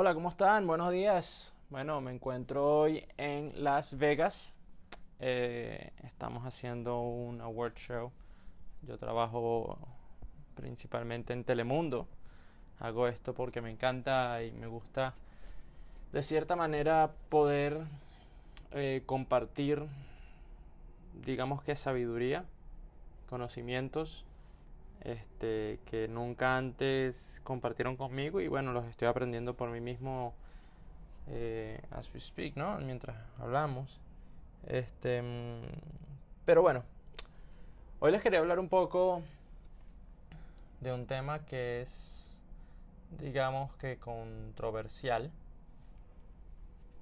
Hola, ¿cómo están? Buenos días. Bueno, me encuentro hoy en Las Vegas. Eh, estamos haciendo un award show. Yo trabajo principalmente en Telemundo. Hago esto porque me encanta y me gusta de cierta manera poder eh, compartir, digamos que sabiduría, conocimientos este, que nunca antes compartieron conmigo y bueno, los estoy aprendiendo por mí mismo eh, as we speak, ¿no? Mientras hablamos. Este, mm, pero bueno, hoy les quería hablar un poco de un tema que es, digamos que controversial.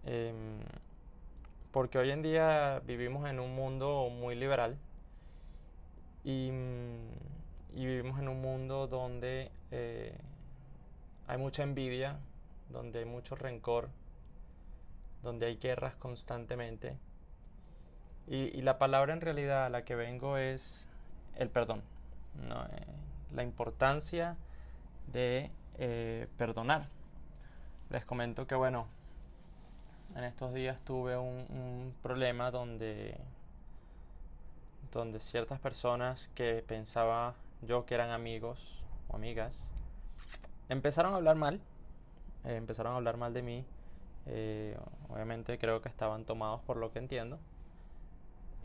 Em, porque hoy en día vivimos en un mundo muy liberal y mm, y vivimos en un mundo donde eh, hay mucha envidia, donde hay mucho rencor, donde hay guerras constantemente. Y, la palabra en realidad a la que vengo es el perdón. Eh, la importancia de eh, perdonar. Les comento que bueno, en estos días tuve un, un problema donde, donde ciertas personas que pensaba yo que eran amigos o amigas, empezaron a hablar mal, eh, empezaron a hablar mal de mí, eh, obviamente creo que estaban tomados por lo que entiendo,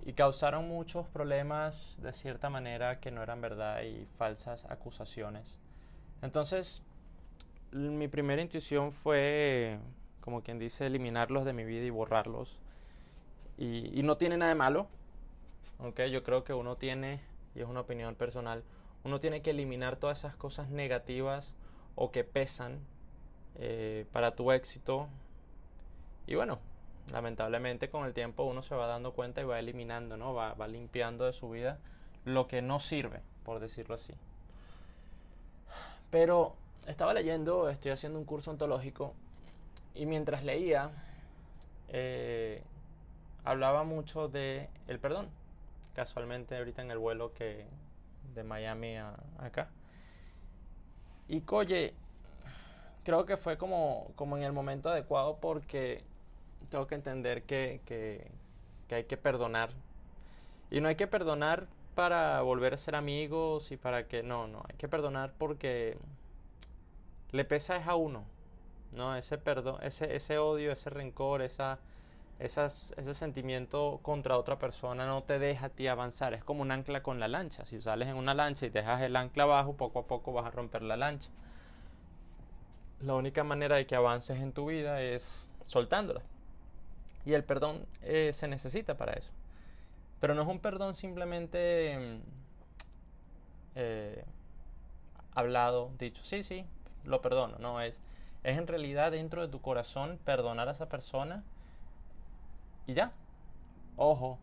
y causaron muchos problemas de cierta manera que no eran verdad y falsas acusaciones. Entonces, mi primera intuición fue, como quien dice, eliminarlos de mi vida y borrarlos. Y, y no tiene nada de malo, ¿ok? Yo creo que uno tiene, y es una opinión personal, uno tiene que eliminar todas esas cosas negativas o que pesan eh, para tu éxito. Y bueno, lamentablemente con el tiempo uno se va dando cuenta y va eliminando, ¿no? Va, va limpiando de su vida lo que no sirve, por decirlo así. Pero estaba leyendo, estoy haciendo un curso ontológico y mientras leía eh, hablaba mucho de el perdón. Casualmente ahorita en el vuelo que, de Miami a, acá. Y Coye, creo que fue como, como en el momento adecuado porque tengo que entender que, que, que hay que perdonar. Y no hay que perdonar para volver a ser amigos y para que no, no, hay que perdonar porque le pesa es a uno, ¿no? Ese perdón, ese, ese odio, ese rencor, esa ese sentimiento contra otra persona no te deja a ti avanzar. Es como un ancla con la lancha. Si sales en una lancha y dejas el ancla abajo, poco a poco vas a romper la lancha. La única manera de que avances en tu vida es soltándola. Y el perdón eh, se necesita para eso. Pero no es un perdón simplemente mm, eh, hablado, dicho, sí, sí, lo perdono. No, es, es en realidad dentro de tu corazón perdonar a esa persona y ya. Ojo,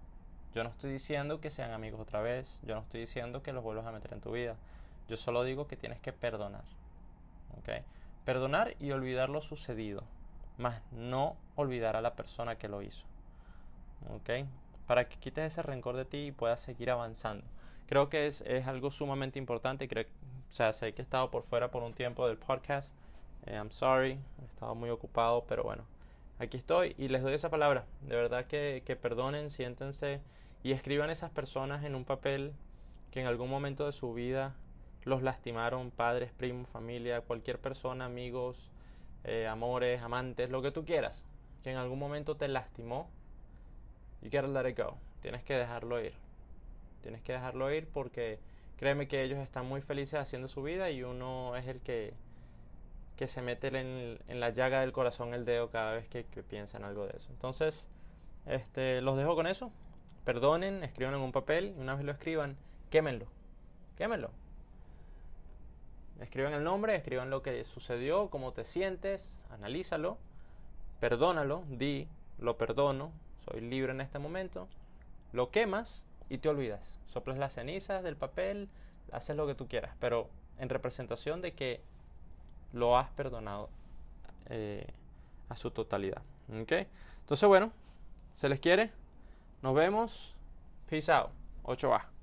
yo no estoy diciendo que sean amigos otra vez, yo no estoy diciendo que los vuelvas a meter en tu vida. Yo solo digo que tienes que perdonar. ¿Ok? Perdonar y olvidar lo sucedido, más no olvidar a la persona que lo hizo. ¿Ok? Para que quites ese rencor de ti y puedas seguir avanzando. Creo que es, es algo sumamente importante. Creo, o sea, sé que he estado por fuera por un tiempo del podcast. Eh, I'm sorry, he estado muy ocupado, pero bueno, aquí estoy y les doy esa palabra. De verdad que, que perdonen, siéntense y escriban esas personas en un papel que en algún momento de su vida los lastimaron, padres, primos, familia, cualquier persona, amigos, eh, amores, amantes, lo que tú quieras, que en algún momento te lastimó. You gotta let it go. Tienes que dejarlo ir. Tienes que dejarlo ir porque créeme que ellos están muy felices haciendo su vida y uno es el que que se mete en, la llaga del corazón el dedo cada vez que, que piensa en algo de eso. Entonces, este, los dejo con eso. Perdonen, escriban en un papel y una vez lo escriban, quémenlo. Quémenlo. Escriban el nombre, escriban lo que sucedió, cómo te sientes, analízalo, perdónalo, di, lo perdono, soy libre en este momento, lo quemas y te olvidas. Soplas las cenizas del papel, haces lo que tú quieras, pero en representación de que lo has perdonado eh, a su totalidad. ¿Ok? Entonces, bueno, se les quiere. Nos vemos. Peace out. 8A.